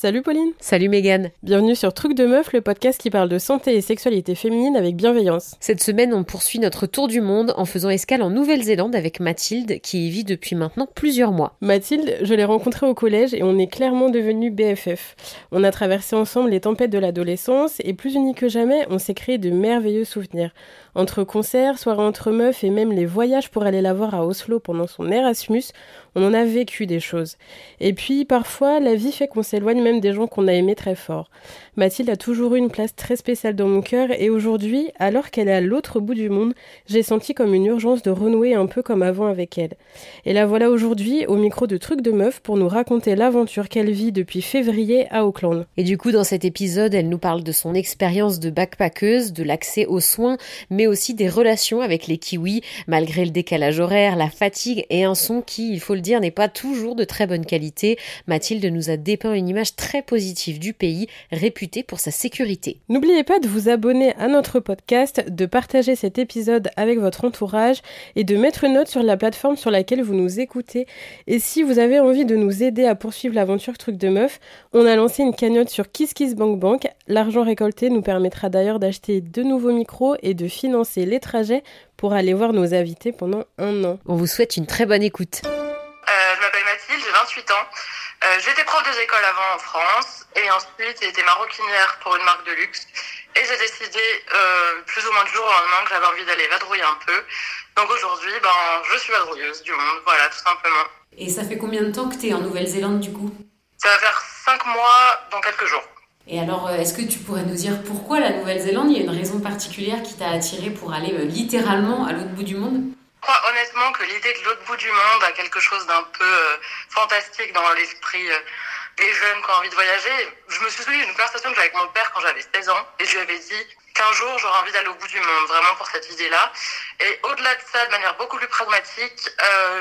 Salut Pauline. Salut Megan. Bienvenue sur Truc de Meuf, le podcast qui parle de santé et sexualité féminine avec bienveillance. Cette semaine, on poursuit notre tour du monde en faisant escale en Nouvelle-Zélande avec Mathilde qui y vit depuis maintenant plusieurs mois. Mathilde, je l'ai rencontrée au collège et on est clairement devenus BFF. On a traversé ensemble les tempêtes de l'adolescence et plus unis que jamais, on s'est créé de merveilleux souvenirs. Entre concerts, soirées entre meufs et même les voyages pour aller la voir à Oslo pendant son Erasmus, on en a vécu des choses. Et puis parfois, la vie fait qu'on s'éloigne même des gens qu'on a aimés très fort. Mathilde a toujours eu une place très spéciale dans mon cœur et aujourd'hui, alors qu'elle est à l'autre bout du monde, j'ai senti comme une urgence de renouer un peu comme avant avec elle. Et la voilà aujourd'hui au micro de Trucs de Meuf pour nous raconter l'aventure qu'elle vit depuis février à Auckland. Et du coup, dans cet épisode, elle nous parle de son expérience de backpackeuse, de l'accès aux soins, mais aussi des relations avec les kiwis, malgré le décalage horaire, la fatigue et un son qui, il faut le dire, n'est pas toujours de très bonne qualité. Mathilde nous a dépeint une image très positive du pays, réputée pour sa sécurité. N'oubliez pas de vous abonner à notre podcast, de partager cet épisode avec votre entourage et de mettre une note sur la plateforme sur laquelle vous nous écoutez. Et si vous avez envie de nous aider à poursuivre l'aventure Truc de Meuf, on a lancé une cagnotte sur KissKissBankBank. L'argent récolté nous permettra d'ailleurs d'acheter de nouveaux micros et de financer les trajets pour aller voir nos invités pendant un an. On vous souhaite une très bonne écoute. Euh, je m'appelle Mathilde, j'ai 28 ans. Euh, j'étais prof des écoles avant en France et ensuite j'ai été maroquinière pour une marque de luxe. Et j'ai décidé euh, plus ou moins du jour au lendemain que j'avais envie d'aller vadrouiller un peu. Donc aujourd'hui, ben, je suis vadrouilleuse du monde, voilà, tout simplement. Et ça fait combien de temps que tu es en Nouvelle-Zélande du coup? Ça va faire 5 mois dans quelques jours. Et alors, euh, est-ce que tu pourrais nous dire pourquoi la Nouvelle-Zélande Il y a une raison particulière qui t'a attiré pour aller euh, littéralement à l'autre bout du monde? Je crois honnêtement que l'idée de l'autre bout du monde a quelque chose d'un peu euh, fantastique dans l'esprit des jeunes qui ont envie de voyager. Je me suis souvenu d'une conversation que j'avais avec mon père quand j'avais 16 ans et je lui avais dit qu'un jour j'aurais envie d'aller au bout du monde, vraiment pour cette idée-là. Et au-delà de ça, de manière beaucoup plus pragmatique,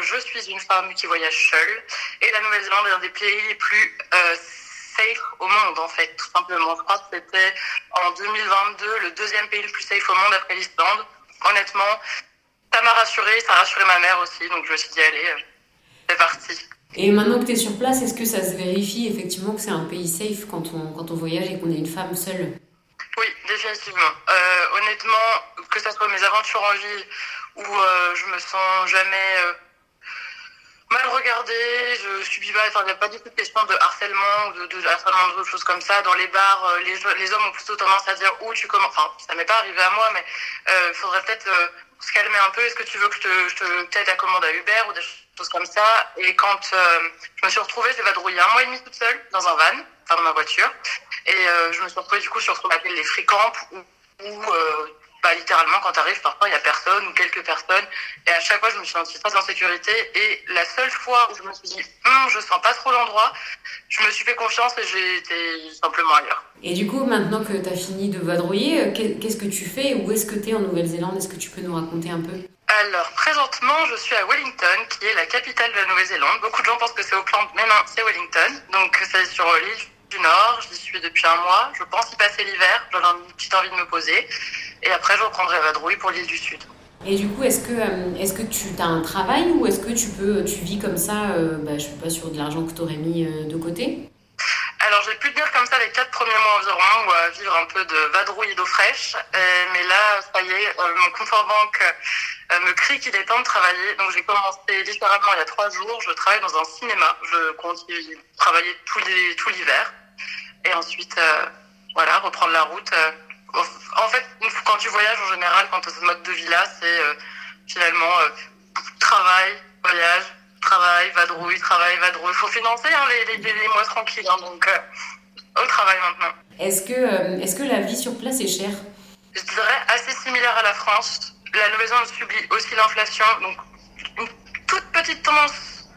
je suis une femme qui voyage seule et la Nouvelle-Zélande est un des pays les plus safe au monde en fait, tout simplement. Je crois que c'était en 2022 le deuxième pays le plus safe au monde après l'Islande. Honnêtement, ça m'a rassurée, ça a rassuré ma mère aussi, donc je me suis dit, allez, euh, c'est parti. Et maintenant que tu es sur place, est-ce que ça se vérifie effectivement que c'est un pays safe quand on, quand on voyage et qu'on est une femme seule? Oui, définitivement. Euh, honnêtement, que ce soit mes aventures en ville où euh, je me sens jamais mal regardée, je subis pas, enfin, il n'y a pas du tout de question de harcèlement, de, de harcèlement, de choses comme ça. Dans les bars, les, les hommes ont plutôt tendance à dire où tu commences. Enfin, ça m'est pas arrivé à moi, mais il faudrait peut-être se calmer un peu. Est-ce que tu veux que je te, t'aide à commander à Uber ou des choses comme ça? Et quand euh, je me suis retrouvée, j'ai vadrouillé un mois et demi toute seule dans un van, enfin dans ma voiture. Et euh, je me suis retrouvée du coup sur ce qu'on appelle les où euh, bah, littéralement, quand tu arrives, parfois, il y a personne ou quelques personnes. Et à chaque fois, je me suis sentie très en sécurité. Et la seule fois où je me suis dit, hum, je sens pas trop l'endroit, je me suis fait confiance et j'ai été simplement ailleurs. Et du coup, maintenant que tu as fini de vadrouiller, euh, qu'est-ce que tu fais Où est-ce que tu es en Nouvelle-Zélande? Est-ce que tu peux nous raconter un peu? Alors, présentement, je suis à Wellington, qui est la capitale de la Nouvelle-Zélande. Beaucoup de gens pensent que c'est Auckland, mais non, c'est Wellington. Donc, c'est sur l'île du Nord. J'y suis depuis un mois. Je pense y passer l'hiver. J'en ai une petite envie de me poser. Et après, je reprendrai Vadrouille pour l'île du Sud. Et du coup, est-ce que, euh, est-ce que tu as un travail ou est-ce que tu peux, tu vis comme ça, euh, bah, je sais pas, sur de l'argent que tu aurais mis euh, de côté? Alors j'ai pu tenir comme ça les quatre premiers mois environ, à vivre un peu de vadrouille d'eau fraîche. mais là, ça y est, mon compte en banque me crie qu'il est temps de travailler. Donc j'ai commencé littéralement il y a trois jours. Je travaille dans un cinéma. Je continue travailler tout l'hiver. Et ensuite, voilà, reprendre la route en fait, quand tu voyages en général, quand tu as ce mode de vie-là, c'est euh, finalement euh, travail, voyage, travail, vadrouille, travail, vadrouille. Il faut financer hein, les, les, mois tranquilles, hein, donc euh, au travail maintenant. Est-ce que, est-ce que la vie sur place est chère? Je dirais assez similaire à la France. La Nouvelle-Zélande subit aussi l'inflation, donc une toute petite tendance,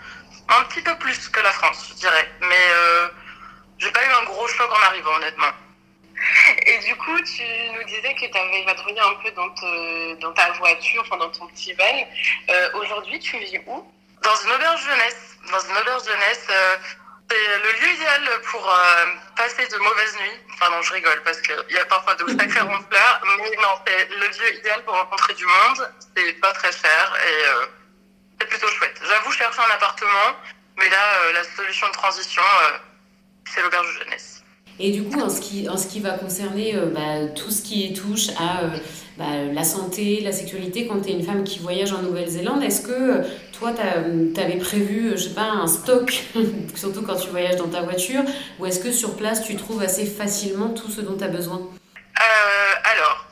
un petit peu plus que la France, je dirais. Mais j'ai pas eu un gros choc en arrivant, honnêtement. Et du coup, tu nous disais que tu avais vadrouillé un peu dans, dans, ta voiture, enfin dans ton petit van. Euh, aujourd'hui, tu vis où? Dans une auberge jeunesse. Dans une auberge jeunesse, euh, c'est le lieu idéal pour euh, passer de mauvaises nuits. Enfin non, je rigole parce qu'il y a parfois de sacrés ronfleurs. Mais non, c'est le lieu idéal pour rencontrer du monde. C'est pas très cher et c'est plutôt chouette. J'avoue chercher un appartement, mais là, la solution de transition c'est l'auberge jeunesse. Et du coup, en ce qui, en ce qui va concerner euh, bah, tout ce qui touche à euh, bah, la santé, la sexualité, quand tu es une femme qui voyage en Nouvelle-Zélande, est-ce que euh, toi, tu avais prévu, je sais pas, un stock, surtout quand tu voyages dans ta voiture, ou est-ce que sur place, tu trouves assez facilement tout ce dont tu as besoin Alors,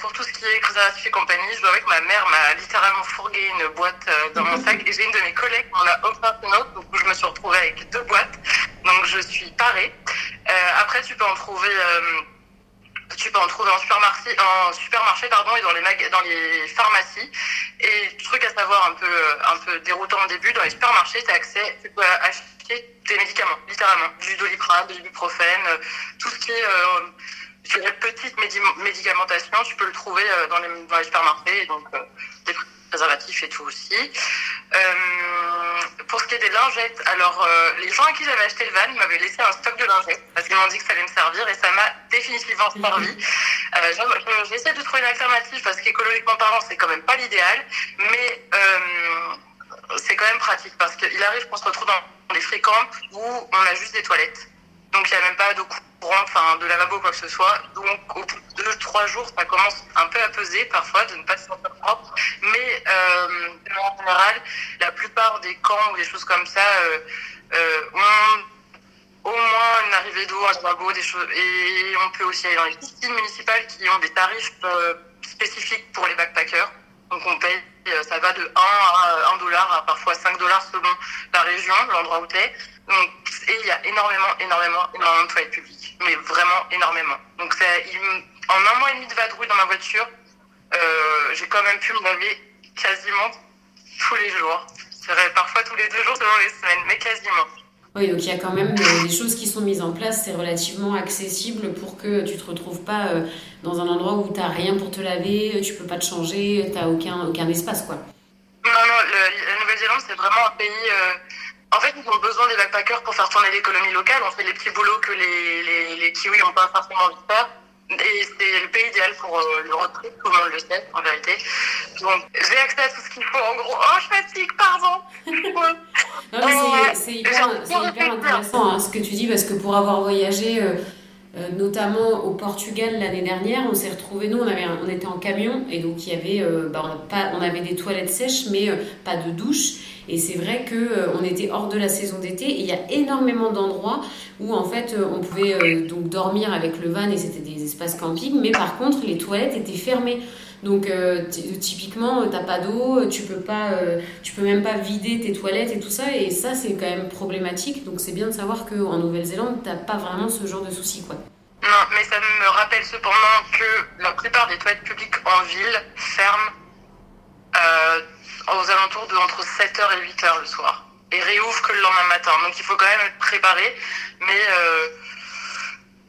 pour tout ce qui est préservatif et compagnie, je dois avouer que ma mère m'a littéralement fourgué une boîte dans mon sac et j'ai une de mes collègues qui m'en a offert une autre, donc je me suis retrouvée avec deux boîtes. Donc je suis parée. Euh, après, tu peux en trouver. Euh, tu peux en trouver en supermarché, pardon, et dans les dans les pharmacies. Et truc à savoir un peu, un peu déroutant au début, dans les supermarchés, tu as accès, tu peux acheter tes médicaments, littéralement, du doliprane, du ibuprofène, euh, tout ce qui est dirais, petite médicamentation, tu peux le trouver dans les, supermarchés, préservatifs et tout aussi. Euh, pour ce qui est des lingettes, alors euh, les gens à qui j'avais acheté le van m'avaient laissé un stock de lingettes parce qu'ils m'ont dit que ça allait me servir et ça m'a définitivement servi. Euh, J'essaie de trouver une alternative parce qu'écologiquement parlant, c'est quand même pas l'idéal, mais euh, c'est quand même pratique parce qu'il arrive qu'on se retrouve dans des fréquentes où on a juste des toilettes. Donc il n'y a même pas de enfin de lavabo quoi que ce soit. Donc au bout de deux, trois jours, ça commence un peu à peser parfois de ne pas se sentir propre. Mais euh, en général, la plupart des camps ou des choses comme ça euh, euh, ont au moins une arrivée d'eau, un lavabo, des choses. Et on peut aussi aller dans les piscines municipales qui ont des tarifs spécifiques pour les backpackers. Donc on paye, ça va de 1 à 1 dollar à parfois 5 dollars selon la région, l'endroit où tu es. Donc, et il y a énormément, énormément, énormément de toilettes publiques. Mais vraiment énormément. Donc il, en un mois et demi de vadrouille dans ma voiture, euh, j'ai quand même pu me laver quasiment tous les jours. Je dirais parfois tous les deux jours selon les semaines, mais quasiment. Oui, donc il y a quand même des choses qui sont mises en place, c'est relativement accessible pour que tu te retrouves pas euh, dans un endroit où tu n'as rien pour te laver, tu peux pas te changer, tu n'as aucun, aucun espace. quoi. Non, non, la Nouvelle-Zélande, c'est vraiment un pays... Euh, en fait, ils ont besoin des backpackers pour faire tourner l'économie locale. On fait les petits boulots que les, les, les Kiwis n'ont pas forcément envie de faire. Et c'est le pays idéal pour euh, le road trip, tout le monde le sait, en vérité. Donc, j'ai accès à tout ce qu'il faut. En gros, oh, je fatigue, pardon. c'est hyper, hyper, intéressant hein, ce que tu dis, parce que pour avoir voyagé, euh, euh, notamment au Portugal l'année dernière, on s'est retrouvé nous, on, avait, on était en camion, et donc il y avait, bah, on, pas, on avait des toilettes sèches, mais pas de douche. Et c'est vrai que euh, on était hors de la saison d'été et il y a énormément d'endroits où en fait euh, on pouvait euh, donc dormir avec le van et c'était des espaces camping, mais par contre les toilettes étaient fermées. Donc typiquement t'as pas d'eau, tu peux pas, tu peux même pas vider tes toilettes et tout ça et ça c'est quand même problématique. Donc c'est bien de savoir qu'en Nouvelle-Zélande t'as pas vraiment ce genre de soucis quoi. Non, mais ça me rappelle cependant que la plupart des toilettes publiques en ville ferment alentours de entre 7h et 8h le soir. Et réouvre que le lendemain matin. Donc il faut quand même être préparé. Mais euh,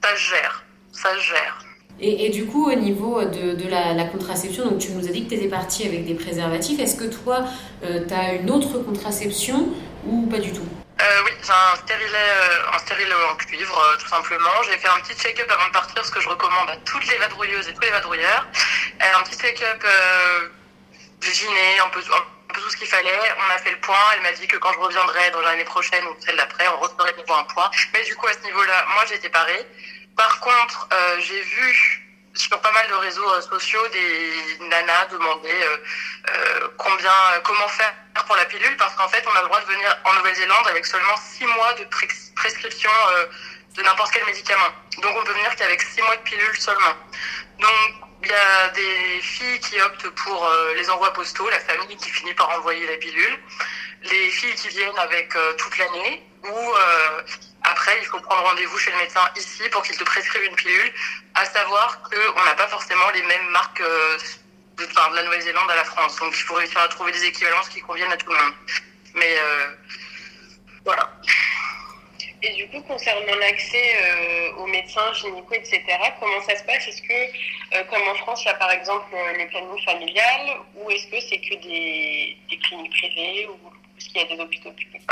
ça gère. Ça gère. Et, et, du coup, au niveau de, de la, la, contraception, donc tu nous as dit que tu étais partie avec des préservatifs. Est-ce que toi, euh, tu as une autre contraception ou pas du tout? Euh, Oui, j'ai un stérilet, euh, un stérilet en cuivre, tout simplement. J'ai fait un petit check-up avant de partir, ce que je recommande à toutes les vadrouilleuses et tous les vadrouilleurs. un petit check-up dîner, un peu, un tout ce qu'il fallait. On a fait le point. Elle m'a dit que quand je reviendrai dans l'année prochaine ou celle d'après, on referait un point. Mais du coup, à ce niveau-là, moi, j'étais parée. Par contre, euh, j'ai vu sur pas mal de réseaux euh, sociaux des nanas demander euh, combien, comment faire pour la pilule, parce qu'en fait, on a le droit de venir en Nouvelle-Zélande avec seulement six mois de prescription de n'importe quel médicament. Donc, on peut venir qu'avec six mois de pilule seulement. Donc, il y a des filles qui optent pour euh, les envois postaux, la famille qui finit par envoyer la pilule, les filles qui viennent avec euh, toute l'année, ou euh, après il faut prendre rendez-vous chez le médecin ici pour qu'il te prescrive une pilule, à savoir qu'on n'a pas forcément les mêmes marques de, de la Nouvelle-Zélande à la France, donc il faut réussir à trouver des équivalences qui conviennent à tout le monde. Mais voilà. Et du coup, concernant l'accès euh, aux médecins, gynéco, etc., comment ça se passe? Est-ce que, euh, comme en France, il y a par exemple euh, les plannings familiales, ou est-ce que c'est que des, cliniques privées, ou est-ce qu'il y a des hôpitaux publics?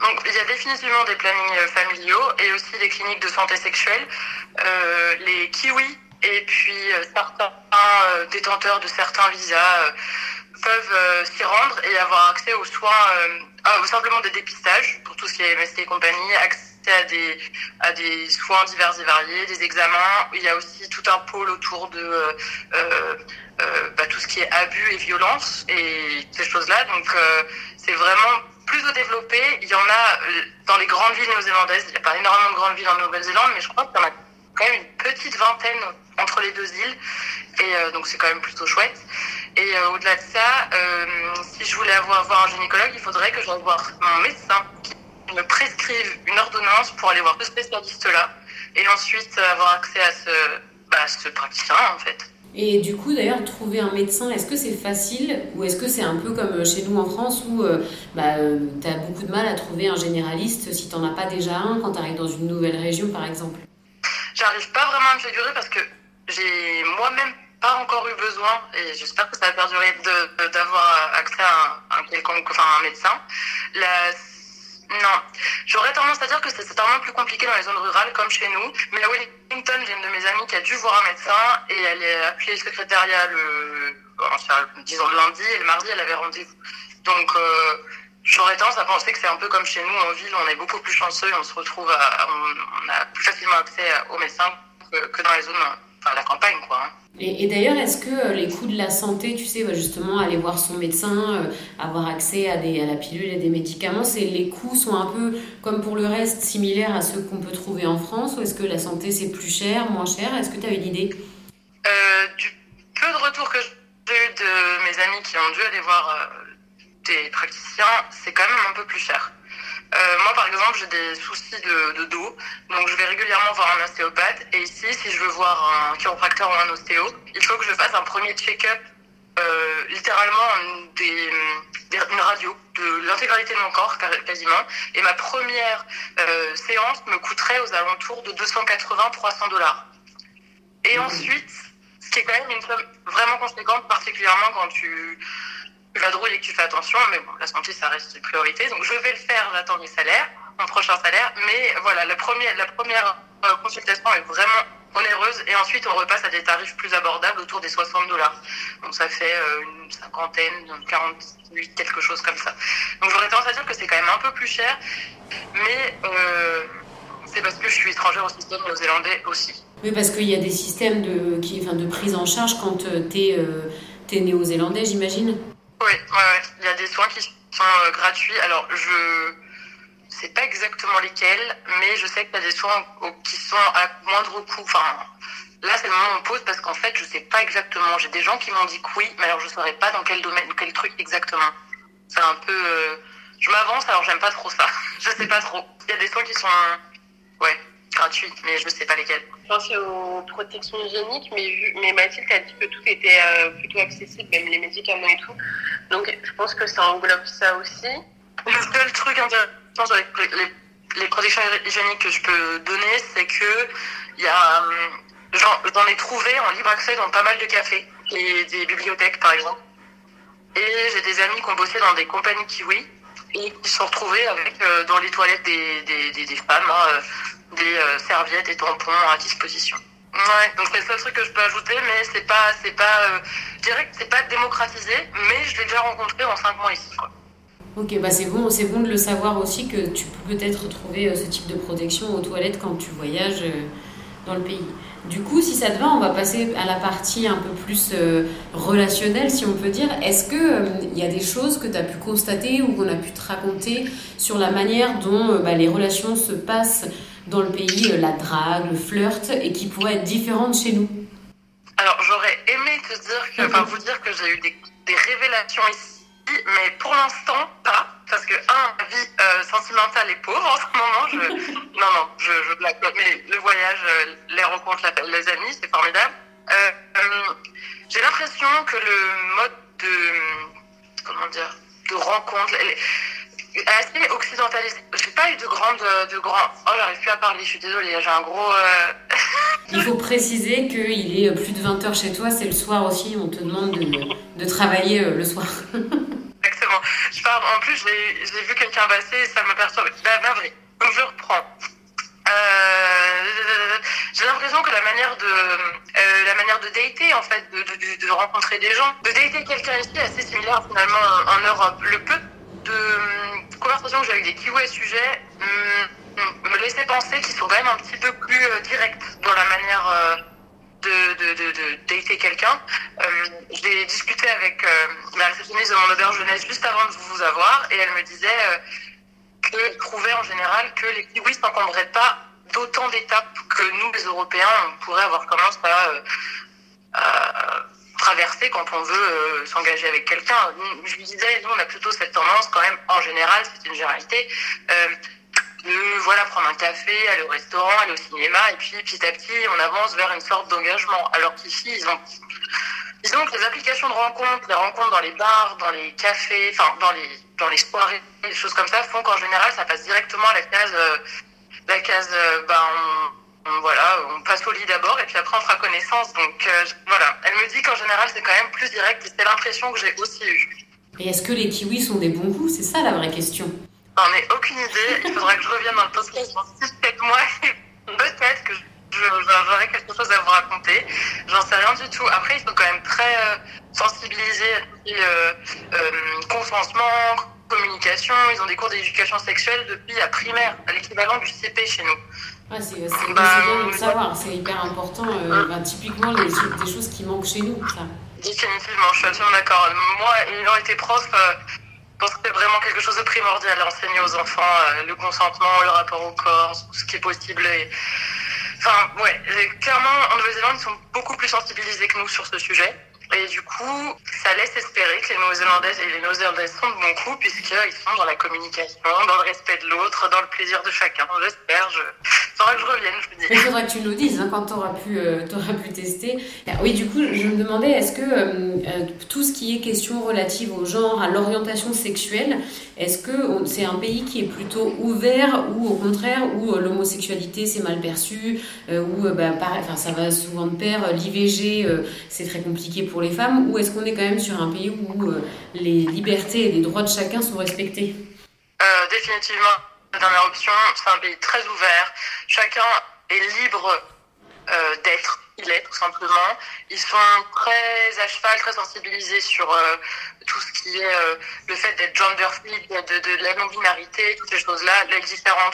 Donc, il y a définitivement des plannings familiaux et aussi des cliniques de santé sexuelle. les kiwis et puis certains détenteurs de certains visas peuvent s'y rendre et avoir accès aux soins, simplement des dépistages pour tout ce qui est MST et compagnie, à des, soins divers et variés, des examens. Il y a aussi tout un pôle autour de euh, euh, euh bah, tout ce qui est abus et violence et ces choses-là. Donc c'est vraiment plutôt développé. Il y en a dans les grandes villes néo-zélandaises. Il n'y a pas énormément de grandes villes en Nouvelle-Zélande, mais je crois qu'il y en a quand même une petite vingtaine entre les deux îles. Et donc c'est quand même plutôt chouette. Et au-delà de ça, si je voulais avoir voir un gynécologue, il faudrait que j'aille voir mon médecin qui me prescrivent une ordonnance pour aller voir ce spécialiste-là et ensuite avoir accès à ce, bah, ce praticien en fait. Et du coup, d'ailleurs, trouver un médecin, est-ce que c'est facile ou est-ce que c'est un peu comme chez nous en France où euh, bah, euh, tu as beaucoup de mal à trouver un généraliste si tu n'en as pas déjà un quand tu arrives dans une nouvelle région, par exemple? J'arrive pas vraiment à me figurer parce que j'ai moi-même pas encore eu besoin, et j'espère que ça va perdurer, d'avoir accès à un, un, quelconque, enfin, un médecin. La non, j'aurais tendance à dire que c'est certainement plus compliqué dans les zones rurales comme chez nous. Mais à Wellington, j'ai une de mes amies qui a dû voir un médecin et elle est appelée le secrétariat le, le lundi et le mardi elle avait rendez-vous. Donc euh, j'aurais tendance à penser que c'est un peu comme chez nous en ville, on est beaucoup plus chanceux et on se retrouve à, on, a plus facilement accès aux médecins que, dans les zones, enfin la campagne quoi. Hein. Et, d'ailleurs, est-ce que euh, les coûts de la santé, tu sais, bah, justement, aller voir son médecin, euh, avoir accès à, des, à la pilule et des médicaments, c'est les coûts sont un peu, comme pour le reste, similaires à ceux qu'on peut trouver en France Ou est-ce que la santé, c'est plus cher, moins cher? Est-ce que tu as une idée? Euh, Du peu de retours que j'ai eu de mes amis qui ont dû aller voir des praticiens, c'est quand même un peu plus cher. Euh, moi, par exemple, j'ai des soucis de, dos, donc je vais régulièrement voir un ostéopathe. Et ici, si je veux voir un chiropracteur ou un ostéo, il faut que je fasse un premier check-up, euh, littéralement des, une radio de l'intégralité de mon corps quasiment. Et ma première euh, séance me coûterait aux alentours de 280-300 dollars. Et mmh. ensuite, ce qui est quand même une somme vraiment conséquente, particulièrement quand tu tu vadrouilles et que tu fais attention, mais bon, la santé, ça reste une priorité. Donc, je vais le faire, j'attends mes salaires, mon prochain salaire. Mais voilà, la première, la première euh, consultation est vraiment onéreuse et ensuite on repasse à des tarifs plus abordables autour des 60 dollars. Donc ça fait euh, une cinquantaine, 48, quelque chose comme ça. Donc j'aurais tendance à dire que c'est quand même un peu plus cher, mais euh, c'est parce que je suis étrangère au système néo-zélandais aussi. Oui, parce qu'il y a des systèmes de, enfin, de prise en charge quand tu es néo-zélandais, j'imagine oui, ouais, il y a des soins qui sont euh, gratuits. Alors, je sais pas exactement lesquels, mais je sais qu'il y a des soins qui sont à moindre coût. Enfin, là, c'est le moment où on pose parce qu'en fait, je sais pas exactement. J'ai des gens qui m'ont dit que oui, mais alors je saurais pas dans quel domaine, quel truc exactement. C'est un peu. Euh, je m'avance, alors j'aime pas trop ça. je sais pas trop. Il y a des soins qui sont. Ouais, gratuits, mais je sais pas lesquels. Je pensais aux protections hygiéniques, mais, mais Mathilde a dit que tout était euh, plutôt accessible, même les médicaments et tout. Donc je pense que ça englobe ça aussi. Le seul truc intéressant avec les, les, protections hygiéniques que je peux donner, c'est que y a, euh, j'en ai trouvé en libre accès dans pas mal de cafés et des bibliothèques par exemple. Et j'ai des amis qui ont bossé dans des compagnies kiwi et qui se sont retrouvés avec euh, dans les toilettes des, des, des, femmes hein, des euh, serviettes et tampons à disposition. Ouais, donc c'est le seul truc que je peux ajouter, mais c'est pas, c'est pas, euh, je dirais que c'est pas démocratisé, mais je l'ai déjà rencontré en 5 mois ici, quoi. Ok, bah c'est bon, c'est bon de le savoir aussi que tu peux peut-être trouver euh, ce type de protection aux toilettes quand tu voyages dans le pays. Du coup, si ça te va, on va passer à la partie un peu plus relationnelle, si on peut dire. Est-ce qu'il il y a des choses que tu as pu constater ou qu'on a pu te raconter sur la manière dont bah, les relations se passent dans le pays, euh, la drague, le flirt, et qui pourrait être différente chez nous? Alors, j'aurais aimé te dire que, vous dire que j'ai eu des, révélations ici, mais pour l'instant, pas. Parce que, un, la vie euh, sentimentale est pauvre en ce moment. Je, non, non, je, je blague Mais le voyage, euh, les rencontres, les amis, c'est formidable. Euh, j'ai l'impression que le mode de, comment dire, de rencontre, assez occidentalisé. J'ai pas eu de grande, de grand. Oh, j'arrive plus à parler. Je suis désolée. J'ai un gros. Euh, il faut préciser qu'il est plus de 20 h chez toi. C'est le soir aussi. On te demande de, de travailler le soir. Je parle. En plus, j'ai vu quelqu'un passer et ça me perturbe. La vrai. Donc je reprends. Euh, j'ai l'impression que la manière de euh, la manière de dater en fait de, rencontrer des gens de dater quelqu'un ici est assez similaire finalement en Europe le peu de conversation que j'ai avec des kiwis à ce sujet, hum, me laisser penser qu'ils sont quand même un petit peu plus directs dans la manière de, de, dater quelqu'un. J'ai discuté avec la réceptionniste de mon auberge jeunesse juste avant de vous avoir et elle me disait qu'elle trouvait en général que les kiwis n'entendraient pas d'autant d'étapes que nous, les Européens, on pourrait avoir commencé à, traverser quand on veut euh, s'engager avec quelqu'un. Je lui disais, nous, on a plutôt cette tendance, quand même, en général, c'est une généralité, euh, de voilà, prendre un café, aller au restaurant, aller au cinéma, et puis petit à petit, on avance vers une sorte d'engagement. Alors qu'ici, ils ont, ils les applications de rencontres, les rencontres dans les bars, dans les cafés, enfin, dans les, dans les soirées, des choses comme ça, font qu'en général, ça passe directement à la case, euh, la case, bah, on, voilà, on passe au lit d'abord et puis après on fera connaissance. Donc voilà, elle me dit qu'en général c'est quand même plus direct et c'est l'impression que j'ai aussi eue. Et est-ce que les kiwis sont des bons coups? C'est ça la vraie question. J'en ai aucune idée. Il faudra que je revienne dans le podcast dans 6-7 mois. Peut-être que j'aurai quelque chose à vous raconter. J'en sais rien du tout. Après, ils sont quand même très euh, sensibilisés à euh, euh, consentement, communication. Ils ont des cours d'éducation sexuelle depuis la primaire, l'équivalent du CP chez nous. Ah, c'est bah, bien de le savoir, c'est hyper important. bah, typiquement, les, des choses qui manquent chez nous. Ça. Définitivement, je suis absolument d'accord. Moi, ayant été prof, pense que c'est vraiment quelque chose de primordial à enseigner aux enfants euh, le consentement, le rapport au corps, ce qui est possible. Et... Enfin, ouais, clairement, en Nouvelle-Zélande, ils sont beaucoup plus sensibilisés que nous sur ce sujet. Et du coup, ça laisse espérer que les Néo-Zélandaises et les Néo-Zélandaises sont de bons coups, puisqu'ils sont dans la communication, dans le respect de l'autre, dans le plaisir de chacun. J'espère. Je... Faudra que je revienne, je vous dis. Il faudra que tu nous dises hein, quand tu auras, pu, euh, pu tester. Oui, du coup, je me demandais, est-ce que euh, euh, tout ce qui est question relative au genre, à l'orientation sexuelle, est-ce que c'est un pays qui est plutôt ouvert ou au contraire où l'homosexualité c'est mal perçu, où bah, enfin, ça va souvent de pair, l'IVG c'est très compliqué pour les femmes, ou est-ce qu'on est quand même sur un pays où les libertés et les droits de chacun sont respectés? Définitivement la dernière option, c'est un pays très ouvert. Chacun est libre euh, d'être, il est tout simplement. Ils sont très à cheval, très sensibilisés sur euh, tout ce qui est euh, le fait d'être gender fluid, de, de, la non-binarité, toutes ces choses-là, les différents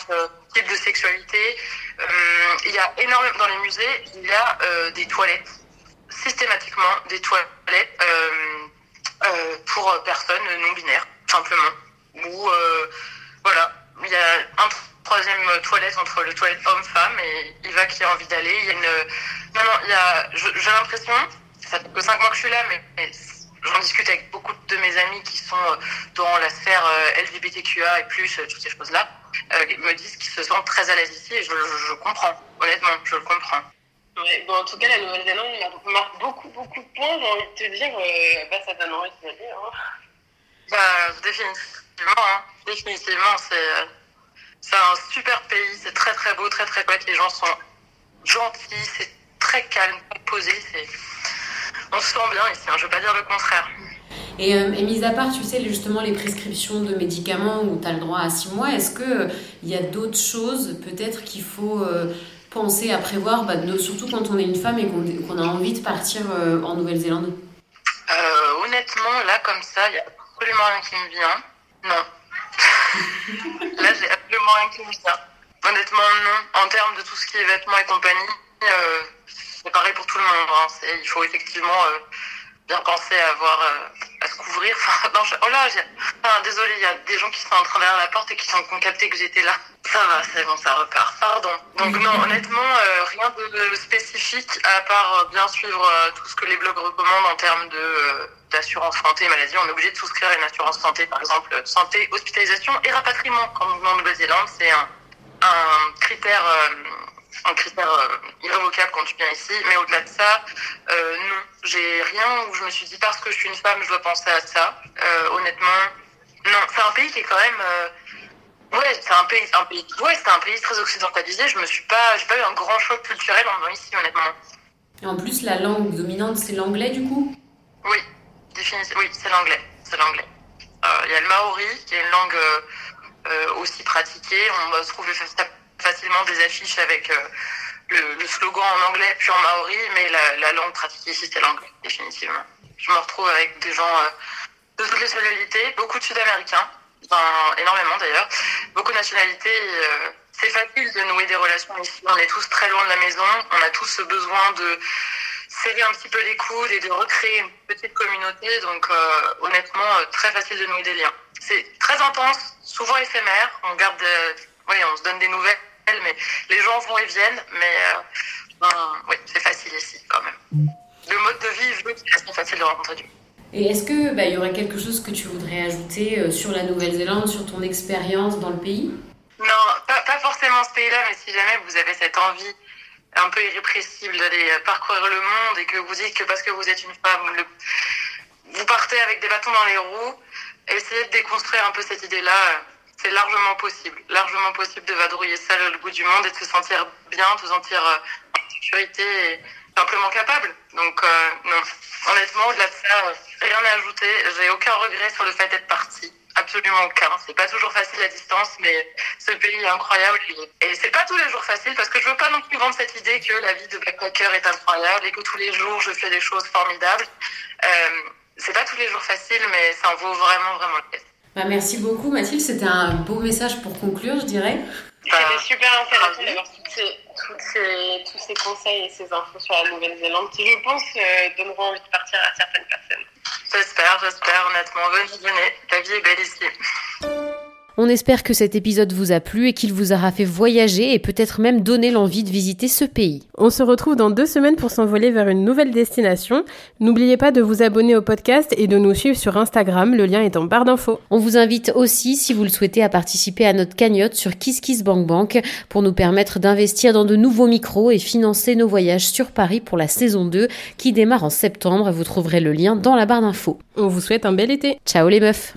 types de sexualité. il y a énormément dans les musées, il y a des toilettes, systématiquement des toilettes pour personnes non binaires, simplement. Ou voilà, il y a un troisième toilette entre le toilette homme-femme et Eva qui a envie d'aller. Il y a une. Non, non, il y a. J'ai l'impression, ça fait que 5 mois que je suis là, mais, j'en discute avec beaucoup de mes amis qui sont euh, dans la sphère euh, LGBTQA et plus, euh, toutes ces choses-là, me disent qu'ils se sentent très à l'aise ici et je, je, comprends. Honnêtement, je le comprends. Bon, en tout cas, la Nouvelle-Zélande marque beaucoup, beaucoup de points. J'ai envie de te dire, bah, ça donne envie de aller. Hein. Bah, définitivement, hein. définitivement, c'est c'est un super pays, c'est très très beau, très très chouette. Les gens sont gentils, c'est très calme, posé. On se sent bien ici, hein, je ne veux pas dire le contraire. Et, euh, et, mis à part, tu sais, justement, les prescriptions de médicaments où tu as le droit à 6 mois, est-ce qu'il euh, y a d'autres choses peut-être qu'il faut euh, penser à prévoir, bah, surtout quand on est une femme et qu'on a envie de partir en Nouvelle-Zélande Honnêtement, là, comme ça, il n'y a absolument rien qui me vient. Non. Là, j'ai absolument rien qui me vient. Honnêtement, non. En termes de tout ce qui est vêtements et compagnie, euh, c'est pareil pour tout le monde. Hein. Il faut effectivement euh, bien penser à avoir euh, à se couvrir. Enfin, non, oh là, enfin, désolé, il y a des gens qui sont en train derrière la porte et qui sont capté que j'étais là. Ça va, c'est bon, ça repart. Pardon. Donc non, honnêtement, rien de spécifique à part bien suivre tout ce que les blogs recommandent en termes de d'assurance santé maladie, on est obligé de souscrire une assurance santé, par exemple santé, hospitalisation et rapatriement. Quand nous venons en Nouvelle-Zélande, c'est un, un, critère, euh, un critère euh, irrévocable quand tu viens ici. Mais au-delà de ça, euh, non, j'ai rien où je me suis dit parce que je suis une femme, je dois penser à ça. honnêtement, non, c'est un pays qui est quand même Ouais, c'est un pays, un pays, ouais, c'est un pays très occidentalisé. Je me suis pas, j'ai pas eu un grand choc culturel en venant ici, honnêtement. Et en plus, la langue dominante, c'est l'anglais, du coup? Oui, oui, c'est l'anglais. C'est l'anglais. Euh, il y a le maori, qui est une langue euh, euh, aussi pratiquée. On va trouver facilement des affiches avec le, slogan en anglais puis en maori, mais la, langue pratiquée ici, c'est l'anglais, définitivement. Je me retrouve avec des gens de toutes les nationalités, beaucoup de Sud-Américains, énormément d'ailleurs, beaucoup de nationalités. c'est facile de nouer des relations ici. On est tous très loin de la maison. On a tous ce besoin de serrer un petit peu les coudes et de recréer une petite communauté. Donc, euh, honnêtement, euh, très facile de nouer des liens. C'est très intense, souvent éphémère. On garde, euh, on se donne des nouvelles, mais les gens vont et viennent. Mais ben, oui, c'est facile ici quand même. Le mode de vie veut qu'il facile de rencontrer du et est-ce que bah, y aurait quelque chose que tu voudrais ajouter sur la Nouvelle-Zélande, sur ton expérience dans le pays? Non, pas, pas forcément ce pays-là, mais si jamais vous avez cette envie un peu irrépressible d'aller parcourir le monde et que vous dites que parce que vous êtes une femme, vous partez avec des bâtons dans les roues, essayez de déconstruire un peu cette idée-là. C'est largement possible, largement possible de vadrouiller seul le bout du monde et de se sentir bien, de se sentir euh, en sécurité et simplement capable. Donc euh, non, honnêtement, au-delà de ça, euh, rien à ajouter. J'ai aucun regret sur le fait d'être partie absolument aucun. C'est pas toujours facile à distance, mais ce pays est incroyable. Et c'est pas tous les jours facile parce que je veux pas non plus vendre cette idée que la vie de backpacker est incroyable et que tous les jours je fais des choses formidables. Euh, c'est pas tous les jours facile, mais ça en vaut vraiment, vraiment le. Bah, merci beaucoup Mathilde, c'était un beau message pour conclure, je dirais. C'était super intéressant d'avoir tous ces conseils et ces infos sur la Nouvelle-Zélande qui, je pense, euh, donneront envie de partir à certaines personnes. J'espère, j'espère, honnêtement. Bonne journée. La vie est belle ici. On espère que cet épisode vous a plu et qu'il vous aura fait voyager et peut-être même donner l'envie de visiter ce pays. On se retrouve dans deux semaines pour s'envoler vers une nouvelle destination. N'oubliez pas de vous abonner au podcast et de nous suivre sur Instagram, le lien est en barre d'infos. On vous invite aussi, si vous le souhaitez, à participer à notre cagnotte sur KissKissBankBank pour nous permettre d'investir dans de nouveaux micros et financer nos voyages sur Paris pour la saison 2 qui démarre en septembre. Vous trouverez le lien dans la barre d'infos. On vous souhaite un bel été. Ciao les meufs